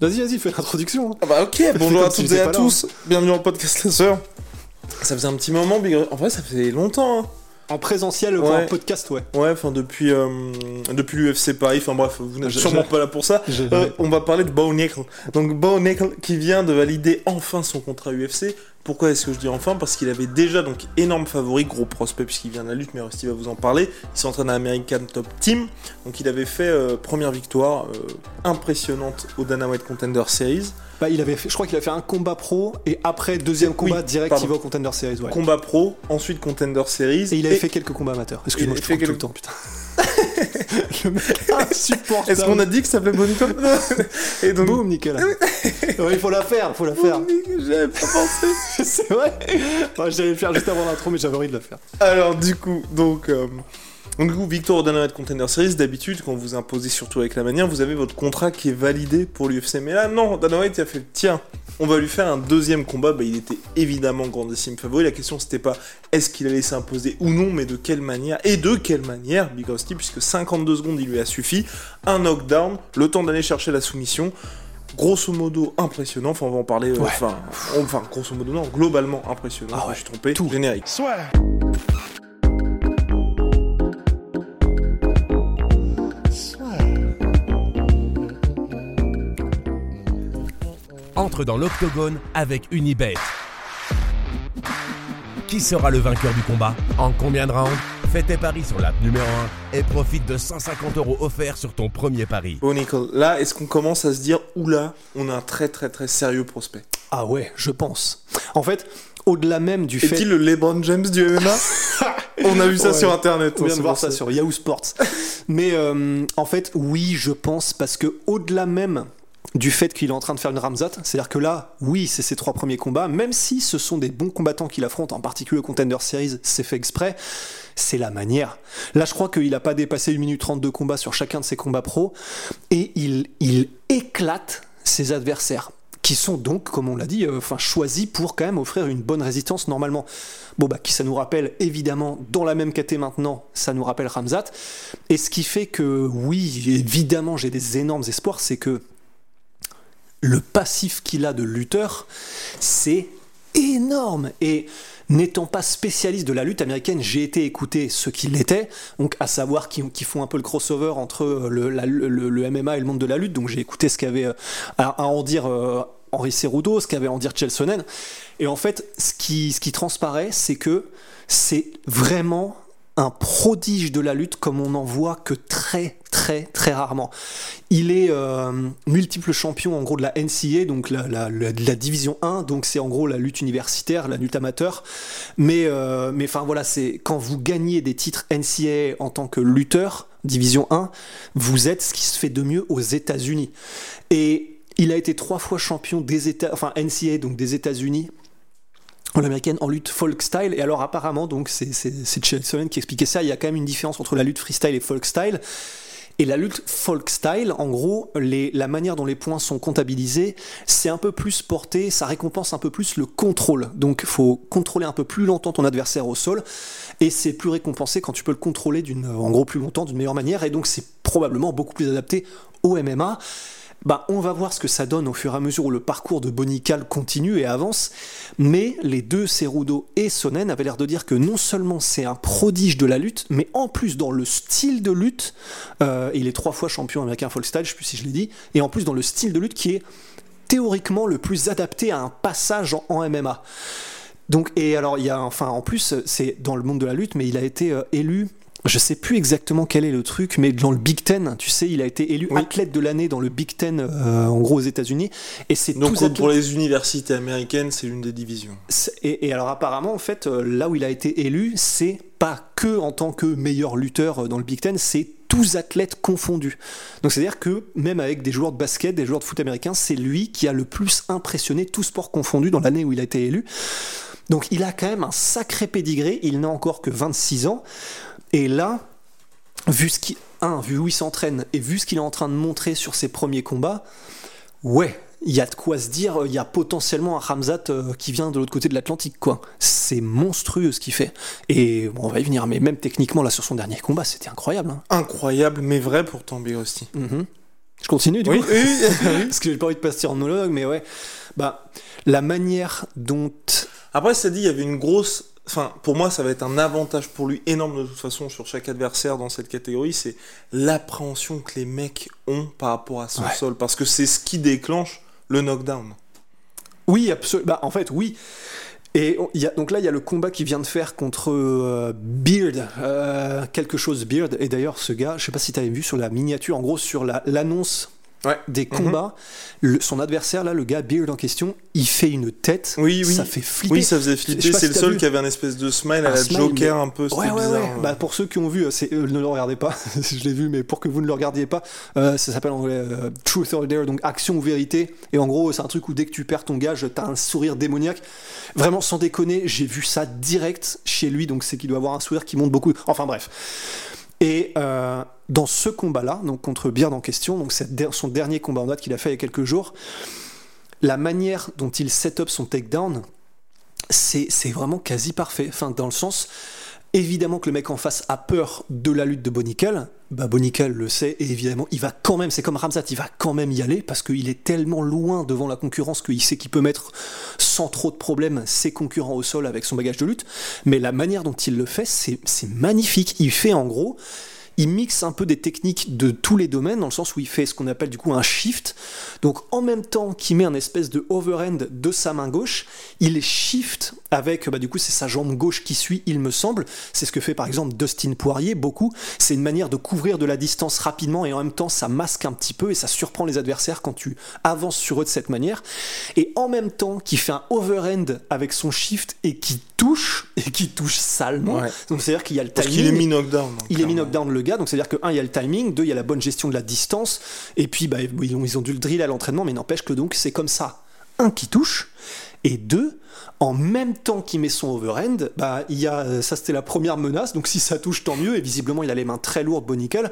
Vas-y, vas-y, fais l'introduction. hein. Ah bah ok, bonjour à toutes et à là, tous, bienvenue le podcast La Sœur. Ça faisait un petit moment, Big... en vrai ça fait longtemps. Hein. En présentiel, Ouais. un podcast, ouais. Ouais, enfin depuis, euh, depuis l'UFC Paris, enfin bref, vous n'êtes sûrement pas là pour ça. Euh, on va parler de Bo Nickel. Donc Bo Nickel qui vient de valider enfin son contrat UFC. Pourquoi est-ce que je dis enfin? Parce qu'il avait déjà donc énorme favori, gros prospect puisqu'il vient de la lutte, mais Rusty va vous en parler. Il s'entraîne à American Top Team. Donc il avait fait euh, première victoire euh, impressionnante au Dana White Contender Series. Bah, il avait fait, je crois qu'il a fait un combat pro et après deuxième Oui, combat direct, pardon. il va au Contender Series. Ouais. Combat pro, ensuite Contender Series. Et il avait fait quelques combats amateurs. Excuse-moi, je fait fait tout le quelques- temps, putain. le mec insupportable. Est-ce qu'on a dit que ça s'appelait Bo Nickel Et donc, Boum, nickel. Ouais, il faut la faire, il faut la faire. J'avais pas pensé. C'est vrai. Enfin, J'allais le faire juste avant l'intro, mais j'avais envie de la faire. Alors du coup, donc, euh, donc du coup, Victor au White Contender Series, d'habitude, quand vous imposez surtout avec la manière, vous avez votre contrat qui est validé pour l'UFC. Mais là, non, Dana White il a fait, tiens, on va lui faire un deuxième combat. Bah, il était évidemment grandissime favori. La question, c'était pas est-ce qu'il allait s'imposer ou non, mais de quelle manière. Et de quelle manière, Big Rusty, puisque 52 secondes, il lui a suffi. Un knockdown, le temps d'aller chercher la soumission. Grosso modo impressionnant, enfin on va en parler, euh, Ouais. enfin, enfin grosso modo non, globalement impressionnant, Ah je me ouais, suis trompé, tout. générique. Entre dans l'octogone avec Unibet. Qui sera le vainqueur du combat En combien de rounds Fais tes paris sur l'app numéro 1 et profite de 150 euros offerts sur ton premier pari. Bon, Nicole, là, est-ce qu'on commence à se dire, oula, on a un très très très sérieux prospect Ah ouais, je pense. En fait, au-delà même du fait. Est-il le LeBron James du MMA On a vu ça Ouais. sur internet. On hein, vient c'est de voir ça sur Yahoo Sports. Mais euh, en fait, oui, je pense parce que au-delà même du fait qu'il est en train de faire une Ramzat, c'est-à-dire que là, oui, c'est ses trois premiers combats, même si ce sont des bons combattants qu'il affronte, en particulier au Contender Series, c'est fait exprès, c'est la manière. Là, je crois qu'il n'a pas dépassé 1 minute 30 de combat sur chacun de ses combats pro, et il, il éclate ses adversaires qui sont donc, comme on l'a dit, euh, enfin choisis pour quand même offrir une bonne résistance normalement. Bon bah qui ça nous rappelle évidemment dans la même caté maintenant, ça nous rappelle Ramzat. Et ce qui fait que oui, évidemment j'ai des énormes espoirs, c'est que le passif qu'il a de lutteur, c'est énorme. Et n'étant pas spécialiste de la lutte américaine, j'ai été écouter ceux qui l'étaient, donc à savoir qui, font un peu le crossover entre le, la- le- MMA et le monde de la lutte. Donc j'ai écouté ce qu'avait euh, à, en dire euh, Henri Cerudo, ce qu'avait à en dire Chelsonen. Et en fait, ce ce qui transparaît, c'est que c'est vraiment un prodige de la lutte comme on n'en voit que très très très rarement. Il est euh, multiple champion en gros de la NCA, donc la, division 1, donc c'est en gros la lutte universitaire, la lutte amateur. Mais euh, mais enfin voilà, c'est quand vous gagnez des titres NCA en tant que lutteur, division 1, vous êtes ce qui se fait de mieux aux États-Unis. Et il a été trois fois champion des États, enfin NCA donc des États-Unis en américaine en lutte folk style. Et alors apparemment donc c'est Chelsonen qui expliquait ça. Il y a quand même une différence entre la lutte freestyle et folk style. Et la lutte folk style, en gros, la manière dont les points sont comptabilisés, c'est un peu plus porté, ça récompense un peu plus le contrôle. Donc, faut contrôler un peu plus longtemps ton adversaire au sol, et c'est plus récompensé quand tu peux le contrôler en gros, plus longtemps, d'une meilleure manière, et donc c'est probablement beaucoup plus adapté au MMA. Bah, on va voir ce que ça donne au fur et à mesure où le parcours de Bonical continue et avance. Mais les deux, Cerudo et Sonnen, avaient l'air de dire que non seulement c'est un prodige de la lutte, mais en plus dans le style de lutte, euh, il est trois fois champion américain folk style, je sais plus si je l'ai dit, et en plus dans le style de lutte qui est théoriquement le plus adapté à un passage en, MMA. Donc, et alors, il y a, enfin, en plus, c'est dans le monde de la lutte, mais il a été euh, élu je sais plus exactement quel est le truc, mais dans le Big Ten, tu sais, il a été élu Oui. athlète de l'année dans le Big Ten, euh, en gros aux États-Unis. Et c'est Donc tous pour les universités américaines, c'est l'une des divisions. Et, et alors apparemment, en fait, euh, là où il a été élu, c'est pas que en tant que meilleur lutteur euh, dans le Big Ten, c'est tous athlètes confondus. Donc c'est-à-dire que même avec des joueurs de basket, des joueurs de foot américains, c'est lui qui a le plus impressionné, tous sports confondus, dans l'année où il a été élu. Donc il a quand même un sacré pédigré, il n'a encore que 26 ans. Et là, vu ce qui, un, vu où il s'entraîne et vu ce qu'il est en train de montrer sur ses premiers combats, ouais, il y a de quoi se dire, il y a potentiellement un Ramzat euh, qui vient de l'autre côté de l'Atlantique, quoi. C'est monstrueux ce qu'il fait. Et bon, on va y venir, mais même techniquement, là, sur son dernier combat, c'était incroyable. hein. Incroyable, mais vrai pourtant, Big Rusty. Mhm. Je continue, du Oui, coup oui, oui. Parce que j'ai pas envie de passer en monologue, mais ouais. Bah, la manière dont. Après, ça dit, il y avait une grosse. Enfin, pour moi, ça va être un avantage pour lui énorme de toute façon sur chaque adversaire dans cette catégorie. C'est l'appréhension que les mecs ont par rapport à son Ouais. sol. Parce que c'est ce qui déclenche le knockdown. Oui, absolument. Bah, en fait, oui. Et on- il y a, donc là, il y a le combat qu'il vient de faire contre euh, Beard, euh, quelque chose Beard. Et d'ailleurs, ce gars, je sais pas si tu avais vu sur la miniature, en gros, sur la- l'annonce Ouais. des combats, le- son adversaire, là, le gars Beard en question, il fait une tête. Oui, oui. Ça fait flipper. Oui, ça faisait flipper. C'est si le seul qui avait un espèce de smile à la smile, Joker mais- un peu. Ouais, ouais, bizarre. ouais. Bah, pour ceux qui ont vu, c'est, euh, ne le regardez pas, je l'ai vu, mais pour que vous ne le regardiez pas, euh, ça s'appelle en anglais euh, Truth or Dare, donc action ou vérité. Et en gros, c'est un truc où dès que tu perds ton gage, t'as un sourire démoniaque. Vraiment, sans déconner, j'ai vu ça direct chez lui, donc c'est qu'il doit avoir un sourire qui monte beaucoup. Enfin bref. Et euh, dans ce combat-là, donc contre Beard en question, donc son dernier combat en date qu'il a fait il y a quelques jours, la manière dont il set up son takedown, c'est vraiment quasi parfait. Enfin, dans le sens, évidemment que le mec en face a peur de la lutte de Bonical. Bah, Bonical le sait, et évidemment, il va quand même, c'est comme Ramzat, il va quand même y aller parce qu'il est tellement loin devant la concurrence qu'il sait qu'il peut mettre sans trop de problèmes ses concurrents au sol avec son bagage de lutte. Mais la manière dont il le fait, c'est magnifique. Il fait en gros. Il mixe un peu des techniques de tous les domaines, dans le sens où il fait ce qu'on appelle du coup un shift. Donc en même temps qu'il met un espèce de overhand de sa main gauche, il shift avec, bah, du coup c'est sa jambe gauche qui suit, il me semble. C'est ce que fait par exemple Dustin Poirier beaucoup. C'est une manière de couvrir de la distance rapidement et en même temps ça masque un petit peu et ça surprend les adversaires quand tu avances sur eux de cette manière. Et en même temps qu'il fait un overhand avec son shift et qui touche, et qui touche salement. Ouais. Donc c'est-à-dire qu'il y a le Parce timing. qu'il est mis knockdown. Il est mis knockdown le donc c'est-à-dire que un, il y a le timing, deux, il y a la bonne gestion de la distance, et puis bah, ils, ont, ils ont dû le drill à l'entraînement, mais n'empêche que donc c'est comme ça. Un qui touche, et deux, en même temps qu'il met son overhand, bah, il y a, euh, ça c'était la première menace, donc si ça touche tant mieux, et visiblement il a les mains très lourdes, Bonical,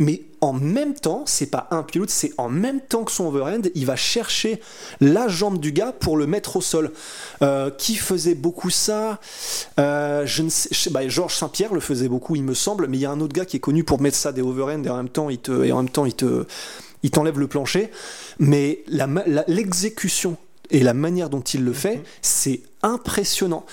mais en même temps, c'est pas un pilote, c'est en même temps que son overhand, il va chercher la jambe du gars pour le mettre au sol. Euh, qui faisait beaucoup ça Euh, Je ne sais, bah, Georges Saint-Pierre le faisait beaucoup, il me semble, mais il y a un autre gars qui est connu pour mettre ça des overhands et en même temps, il te, et en même temps, il te, il t'enlève le plancher. Mais l'exécution et la manière dont il le fait, c'est impressionnant.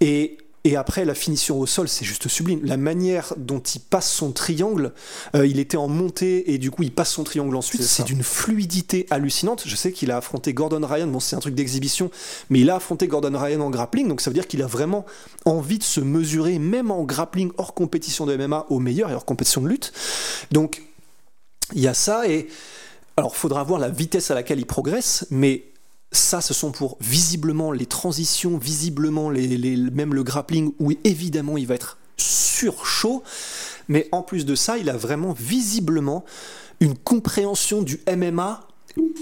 Et et après, la finition au sol, c'est juste sublime. La manière dont il passe son triangle, euh, il était en montée et du coup, il passe son triangle ensuite. C'est d'une fluidité hallucinante. Je sais qu'il a affronté Gordon Ryan. Bon, c'est un truc d'exhibition, mais il a affronté Gordon Ryan en grappling. Donc, ça veut dire qu'il a vraiment envie de se mesurer, même en grappling hors compétition de MMA, au meilleur et hors compétition de lutte. Donc, il y a ça. Et alors, faudra voir la vitesse à laquelle il progresse, mais ça, ce sont pour visiblement les transitions, visiblement les, les- même le grappling, où évidemment il va être sur chaud. Mais en plus de ça, il a vraiment visiblement une compréhension du MMA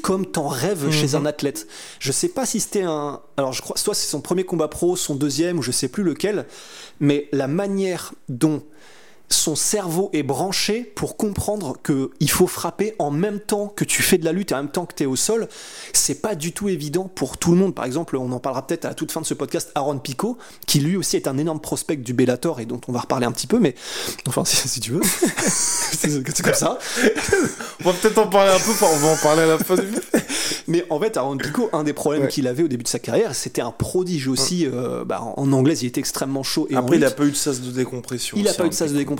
comme t'en rêves chez un athlète. Je sais pas si c'était un. Alors, je crois, soit c'est son premier combat pro, son deuxième, ou je sais plus lequel, mais la manière dont son cerveau est branché pour comprendre que il faut frapper en même temps que tu fais de la lutte et en même temps que tu es au sol. C'est pas du tout évident pour tout le monde. Par exemple, on en parlera peut-être à la toute fin de ce podcast, Aaron Pico, qui lui aussi est un énorme prospect du Bellator et dont on va reparler un petit peu, mais enfin, si, si tu veux. c'est comme ça. On va peut-être en parler un peu, on va en parler à la fin du. Mais en fait, Aaron Pico, un des problèmes Ouais. qu'il avait au début de sa carrière, c'était un prodige aussi. euh, bah, en anglais, il était extrêmement chaud. Et Après, il lutte, a pas eu de sas de décompression. il a aussi, pas eu hein, de sas de décompression,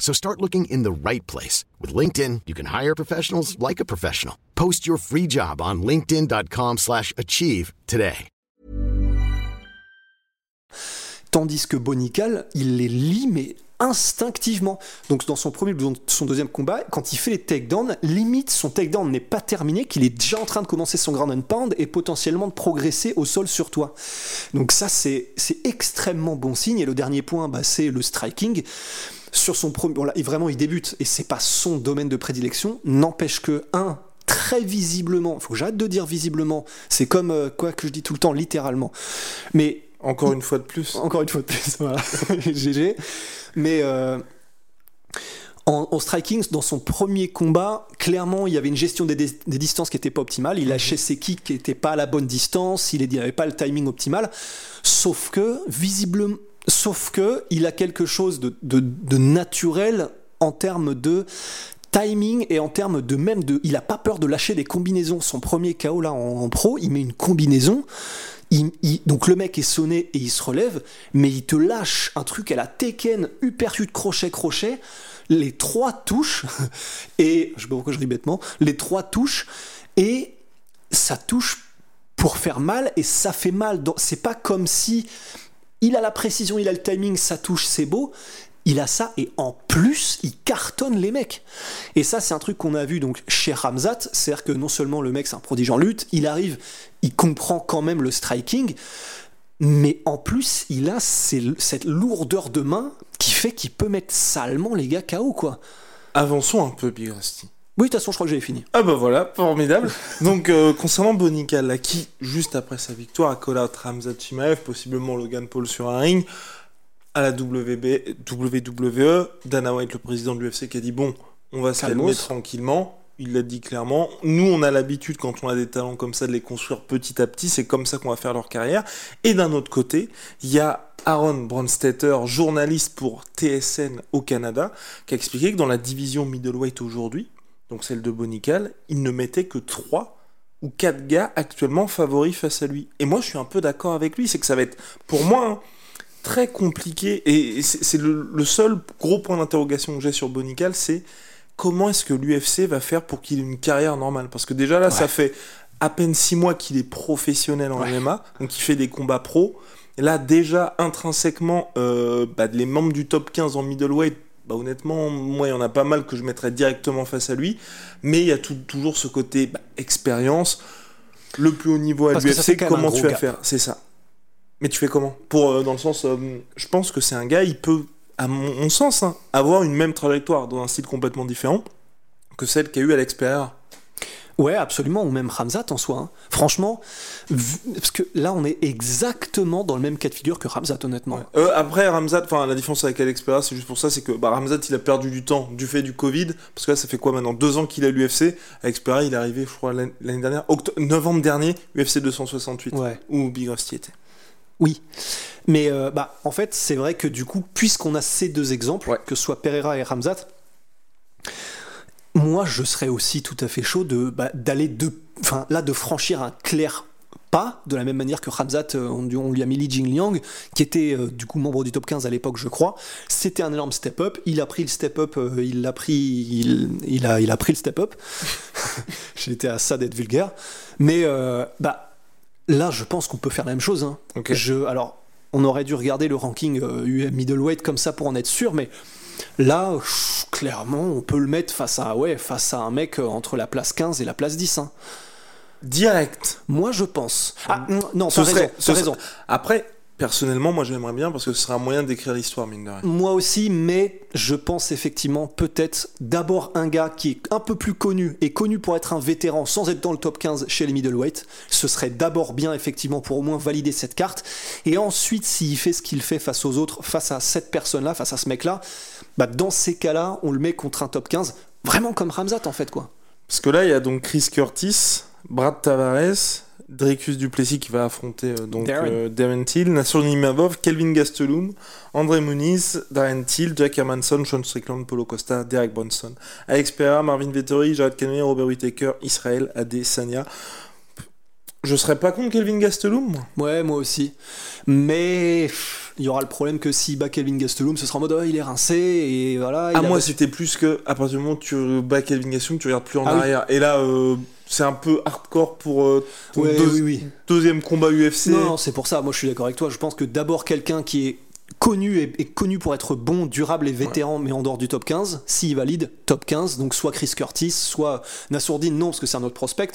So start looking in the right place. With LinkedIn, you can hire professionals like a professional. Post your free job on linkedin.com slash achieve today. Tandis que Bonical, il les lit, mais instinctivement. Donc dans son premier ou dans son deuxième combat, quand il fait les takedowns, limite son takedown n'est pas terminé, qu'il est déjà en train de commencer son ground and pound et potentiellement de progresser au sol sur toi. Donc ça c'est c'est extrêmement bon signe. Et le dernier point, bah, c'est le striking. Sur son premier, bon, là, et vraiment il débute et c'est pas son domaine de prédilection. N'empêche que un très visiblement, faut que j'arrête de dire visiblement, c'est comme euh, quoi que je dis tout le temps littéralement. Mais Encore une fois de plus. encore une fois de plus, voilà. GG. Mais euh, en, en striking, dans son premier combat, clairement, il y avait une gestion des, des- des distances qui n'était pas optimale. Il lâchait ses kicks qui n'étaient pas à la bonne distance. Il n'avait pas le timing optimal. Sauf que, visiblement, sauf que, il a quelque chose de, naturel en termes de timing et en termes de même de. Il a pas peur de lâcher des combinaisons. Son premier KO là en, pro, il met une combinaison. Donc le mec est sonné et il se relève, mais il te lâche un truc à la Tekken, uppercut, crochet, crochet, les trois touches, et je sais pas pourquoi je ris bêtement, les trois touches, et ça touche pour faire mal, et ça fait mal. C'est pas comme si il a la précision, il a le timing, ça touche, c'est beau. Il a ça et en plus, il cartonne les mecs. Et ça, c'est un truc qu'on a vu donc chez Ramzat, c'est-à-dire que non seulement le mec c'est un prodige en lutte, il arrive, il comprend quand même le striking, mais en plus, il a cette lourdeur de main qui fait qu'il peut mettre salement les gars KO quoi. Avançons un peu, Big Rusty. Oui, de toute façon, je crois que j'avais fini. Ah bah voilà, formidable. Donc euh, concernant Bonica, là, qui, juste après sa victoire, a out Ramzat Chimaev, possiblement Logan Paul sur un ring, à la WB, WWE, Dana White, le président de l'UFC, qui a dit bon, on va se calmer tranquillement. Il l'a dit clairement. Nous, on a l'habitude, quand on a des talents comme ça, de les construire petit à petit. C'est comme ça qu'on va faire leur carrière. Et d'un autre côté, il y a Aaron Bronstetter, journaliste pour TSN au Canada, qui a expliqué que dans la division middleweight aujourd'hui, donc celle de Bonical, il ne mettait que 3 ou 4 gars actuellement favoris face à lui. Et moi, je suis un peu d'accord avec lui, c'est que ça va être, pour moi, hein, très compliqué. Et c'est le, le seul gros point d'interrogation que j'ai sur Bonical, c'est comment est-ce que l'UFC va faire pour qu'il ait une carrière normale? Parce que déjà là, ça fait à peine 6 mois qu'il est professionnel en MMA, donc il fait des combats pro. Là, déjà, intrinsèquement, euh, bah, les membres du top 15 en middleweight, bah, honnêtement, moi, il y en a pas mal que je mettrais directement face à lui. Mais il y a tout- toujours ce côté bah, expérience. Le plus haut niveau à l'UFC, comment tu vas gap. faire? C'est ça. Mais tu fais comment? Pour euh, dans le sens, euh, je pense que c'est un gars, il peut, à mon, mon sens, hein, avoir une même trajectoire dans un style complètement différent que celle qu'a eu à l'expérience. Ouais, absolument, ou même Ramzat en soi. hein. Franchement, parce que là, on est exactement dans le même cas de figure que Ramzat, honnêtement. Euh, après Ramzat, enfin la différence avec Alex c'est juste pour ça, c'est que bah, Ramzat il a perdu du temps du fait du Covid, parce que là ça fait quoi maintenant Deux ans qu'il est à l'UFC. Alex Pereira il est arrivé, je crois, l'année dernière, octo- novembre dernier, UFC 268, Ouais. où Big Rusty était. Oui, mais euh, bah, en fait, c'est vrai que du coup, puisqu'on a ces deux exemples, Ouais. que ce soit Pereira et Ramzat, moi, je serais aussi tout à fait chaud de bah, d'aller de, enfin là, de franchir un clair pas, de la même manière que Ramzat, euh, on, lui- on lui a mis Li Jingliang, qui était euh, du coup membre du top 15 à l'époque, je crois. C'était un énorme step-up. Il a pris le step-up, euh, il l'a pris, il, il a, il a pris le step-up. J'étais à ça d'être vulgaire, mais euh, bah là, je pense qu'on peut faire la même chose. hein. Je, alors, on aurait dû regarder le ranking middleweight comme ça pour en être sûr, mais là, pff, clairement, on peut le mettre face à, ouais, face à un mec euh, entre la place 15 et la place 10. hein. Direct. Moi, je pense. Ah, non, Ce serait- raison, ce raison. Après, personnellement, moi j'aimerais bien parce que ce serait un moyen d'écrire l'histoire, mine de rien. Moi aussi, mais je pense effectivement peut-être d'abord un gars qui est un peu plus connu et connu pour être un vétéran sans être dans le top 15 chez les middleweight. Ce serait d'abord bien effectivement pour au moins valider cette carte. Et ensuite, s'il fait ce qu'il fait face aux autres, face à cette personne-là, face à ce mec-là, bah dans ces cas-là, on le met contre un top 15, vraiment comme Ramzat en fait quoi. Parce que là, il y a donc Chris Curtis, Brad Tavares, Dricus Duplessis qui va affronter euh, donc Darren. euh, Darren Till, Nassour Nimavov, Kelvin Gastelum, André Muniz, Darren Till, Jack Hermanson, Sean Strickland, Polo Costa, Derek Bronson, Alex Pereira, Marvin Vettori, Jared Cannonier, Robert Whittaker, Israël Adesanya. Je serais pas contre Kelvin Gastelum, moi. Ouais, moi aussi. Mais pff, il y aura le problème que s'il bat Kelvin Gastelum, ce sera en mode oh, il est rincé et voilà. il Ah, a moi, battu- c'était plus que, à partir du moment où tu bats Kelvin Gastelum, tu regardes plus en Ah oui. arrière. Et là, euh, c'est un peu hardcore pour euh, ton Ouais, deux- oui, oui. deuxième combat UFC. Non, non, c'est pour ça. Moi, je suis d'accord avec toi. Je pense que d'abord quelqu'un qui est connu et, et connu pour être bon, durable et vétéran, mais en dehors du top 15, s'il valide, top 15, donc soit Chris Curtis, soit Nassourdine, non, parce que c'est un autre prospect,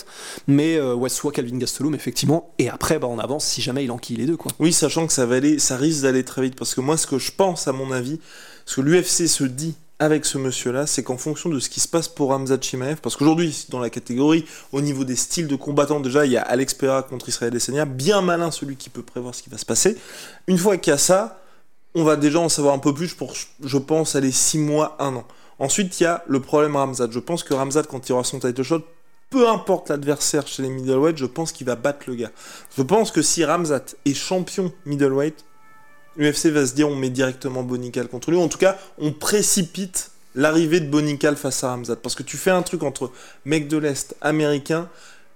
mais euh, ouais, soit Calvin Gastelum, effectivement, et après, bah, on avance si jamais il enquille les deux, quoi. Oui, sachant que ça va aller, ça risque d'aller très vite. Parce que moi, ce que je pense, à mon avis, ce que l'UFC se dit avec ce monsieur-là, c'est qu'en fonction de ce qui se passe pour Hamza Chimaev, parce qu'aujourd'hui, dans la catégorie, au niveau des styles de combattants, déjà, il y a Alex Pereira contre Israël Adesanya, bien malin celui qui peut prévoir ce qui va se passer. Une fois qu'il y a ça, on va déjà en savoir un peu plus pour, je pense, aller 6 mois, 1 an. Ensuite, il y a le problème Ramzat. Je pense que Ramzat, quand il aura son title shot, peu importe l'adversaire chez les middleweight, je pense qu'il va battre le gars. Je pense que si Ramzat est champion middleweight, l'UFC va se dire on met directement Bonical contre lui. En tout cas, on précipite l'arrivée de Bonical face à Ramzat. Parce que tu fais un truc entre mec de l'Est, américain,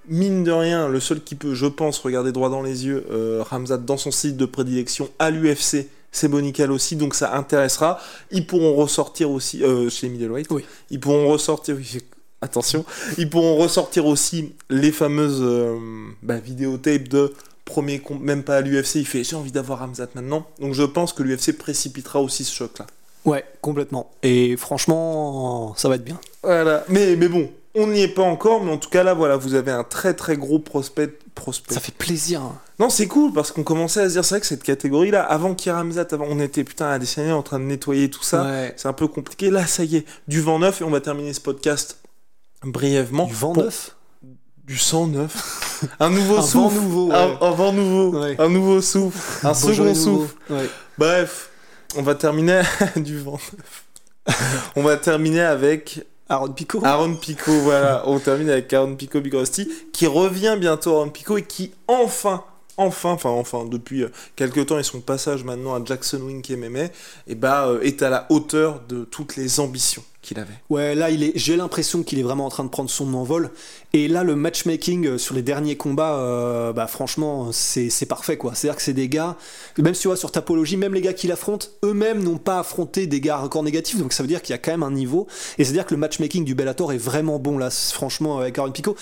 mine de rien, le seul qui peut, je pense, regarder droit dans les yeux euh, dans son site de prédilection à l'UFC, c'est Bonical aussi, donc ça intéressera. Ils pourront ressortir aussi, euh, chez middleweight, Oui. ils pourront ressortir, oui, attention, ils pourront ressortir aussi les fameuses euh, bah, vidéotapes de premier com- même pas à l'UFC, il fait j'ai envie d'avoir Ramzat maintenant. Donc je pense que l'UFC précipitera aussi ce choc là. Ouais, complètement. Et franchement, ça va être bien. Voilà, mais, mais bon, on n'y est pas encore, mais en tout cas là voilà, vous avez un très très gros prospect. prospect. Ça fait plaisir. hein. Non, c'est cool parce qu'on commençait à se dire, c'est vrai que cette catégorie là, avant qu'il y ait Ramzat, avant, on était putain à des en train de nettoyer tout ça. Ouais. C'est un peu compliqué. Là, ça y est, du vent neuf et on va terminer ce podcast brièvement. Du vent neuf? Du sang neuf. un nouveau Un souffle. vent nouveau, Un, ouais. un vent nouveau. Ouais. Un nouveau souffle. Un Bonjour second souffle. Ouais. Bref, on va terminer du vent neuf. on va terminer avec Aaron Pico. Aaron Pico. Voilà, on termine avec Aaron Pico Big Rusty qui revient bientôt Aaron Pico et qui enfin. Enfin, enfin, enfin, depuis euh, quelques temps et son passage maintenant à Jackson Wink MMA, et bah, euh, est à la hauteur de toutes les ambitions qu'il avait. Ouais, là, il est. J'ai l'impression qu'il est vraiment en train de prendre son envol. Et là, le matchmaking euh, sur les derniers combats, bah franchement, c'est parfait, quoi. C'est-à-dire que c'est des gars, même si tu vois sur Tapologie, même les gars qui l'affrontent, eux-mêmes n'ont pas affronté des gars records négatifs. Donc ça veut dire qu'il y a quand même un niveau. Et c'est-à-dire que le matchmaking du Bellator est vraiment bon là, franchement, avec Aaron Pico.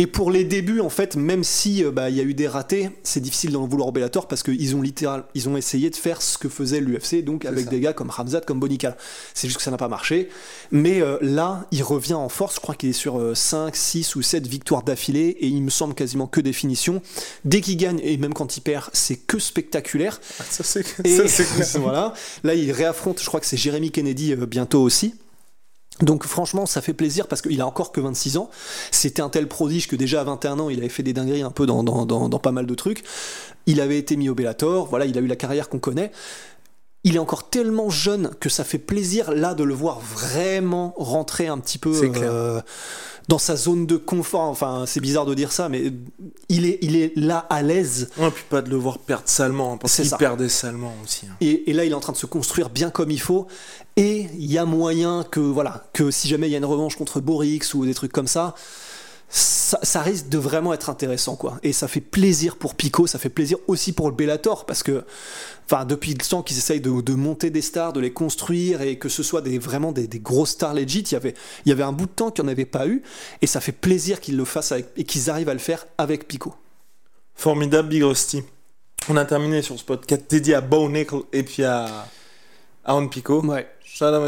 Et pour les débuts, en fait, même si euh, bah, il y a eu des ratés, c'est difficile d'en vouloir au Bellator parce qu'ils ont littéral, ils ont essayé de faire ce que faisait l'UFC, donc avec ça. des gars comme Ramzat, comme Bonical. C'est juste que ça n'a pas marché. Mais euh, là, il revient en force. Je crois qu'il est sur euh, 5, 6 ou 7 victoires d'affilée et il me semble quasiment que des finitions. Dès qu'il gagne et même quand il perd, c'est que spectaculaire. Ça, c'est Et ça, c'est clair. voilà. Là, il réaffronte, je crois que c'est Jérémy Kennedy euh, bientôt aussi. Donc franchement, ça fait plaisir parce qu'il a encore que 26 ans. C'était un tel prodige que déjà à 21 ans, il avait fait des dingueries un peu dans, dans, pas mal de trucs. Il avait été mis au Bellator, voilà, il a eu la carrière qu'on connaît. Il est encore tellement jeune que ça fait plaisir là de le voir vraiment rentrer un petit peu euh, dans sa zone de confort. Enfin, c'est bizarre de dire ça, mais il est, il est là à l'aise. Ouais, puis pas de le voir perdre salement, hein, parce qu'il perdait salement aussi. hein. Et, et là, il est en train de se construire bien comme il faut. Et il y a moyen que, voilà, que si jamais il y a une revanche contre Borix ou des trucs comme ça, ça, ça risque de vraiment être intéressant, quoi. Et ça fait plaisir pour Pico, ça fait plaisir aussi pour le Bellator, parce que, enfin, depuis le temps qu'ils essayent de, de monter des stars, de les construire, et que ce soit des, vraiment des, des grosses stars legit, il y avait, il y avait un bout de temps qu'il n'y en avait pas eu, et ça fait plaisir qu'ils le fassent avec, et qu'ils arrivent à le faire avec Pico. Formidable Big Rusty. On a terminé sur ce podcast dédié à Bo Nickel et puis à Aaron Pico. Ouais.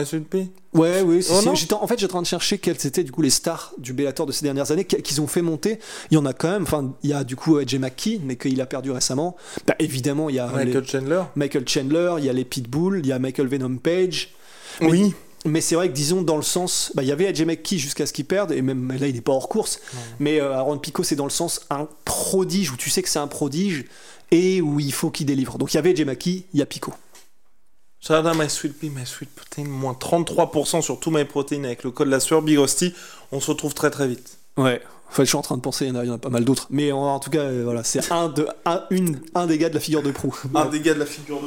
Sweet pea. Ouais, oui. Oh en fait, j'étais en train de chercher quels étaient du coup les stars du Bellator de ces dernières années qu- qu'ils ont fait monter. Il y en a quand même. Enfin, il y a du coup AJ McKee, mais qu'il a perdu récemment. Bah, évidemment, il y a Michael les- Chandler. Michael Chandler, il y a les Pitbull, il y a Michael Venom Page. Mais- Oui. Mais c'est vrai que disons dans le sens, bah, il y avait AJ McKee jusqu'à ce qu'il perde et même là il n'est pas hors course. Mais euh, Aaron Pico c'est dans le sens un prodige où tu sais que c'est un prodige et où il faut qu'il délivre. Donc il y avait AJ McKee, il y a Pico. Shout out my sweet pea, my sweet protein. Moins 33% sur tout my protein avec le code la sueur Big Rusty. On se retrouve très très vite. Ouais. Enfin, je suis en train de penser, il y en a, il y en a pas mal d'autres. Mais en, en tout cas, euh, voilà, c'est un, de, un, une, un des gars de la figure de proue. Un des gars de la figure de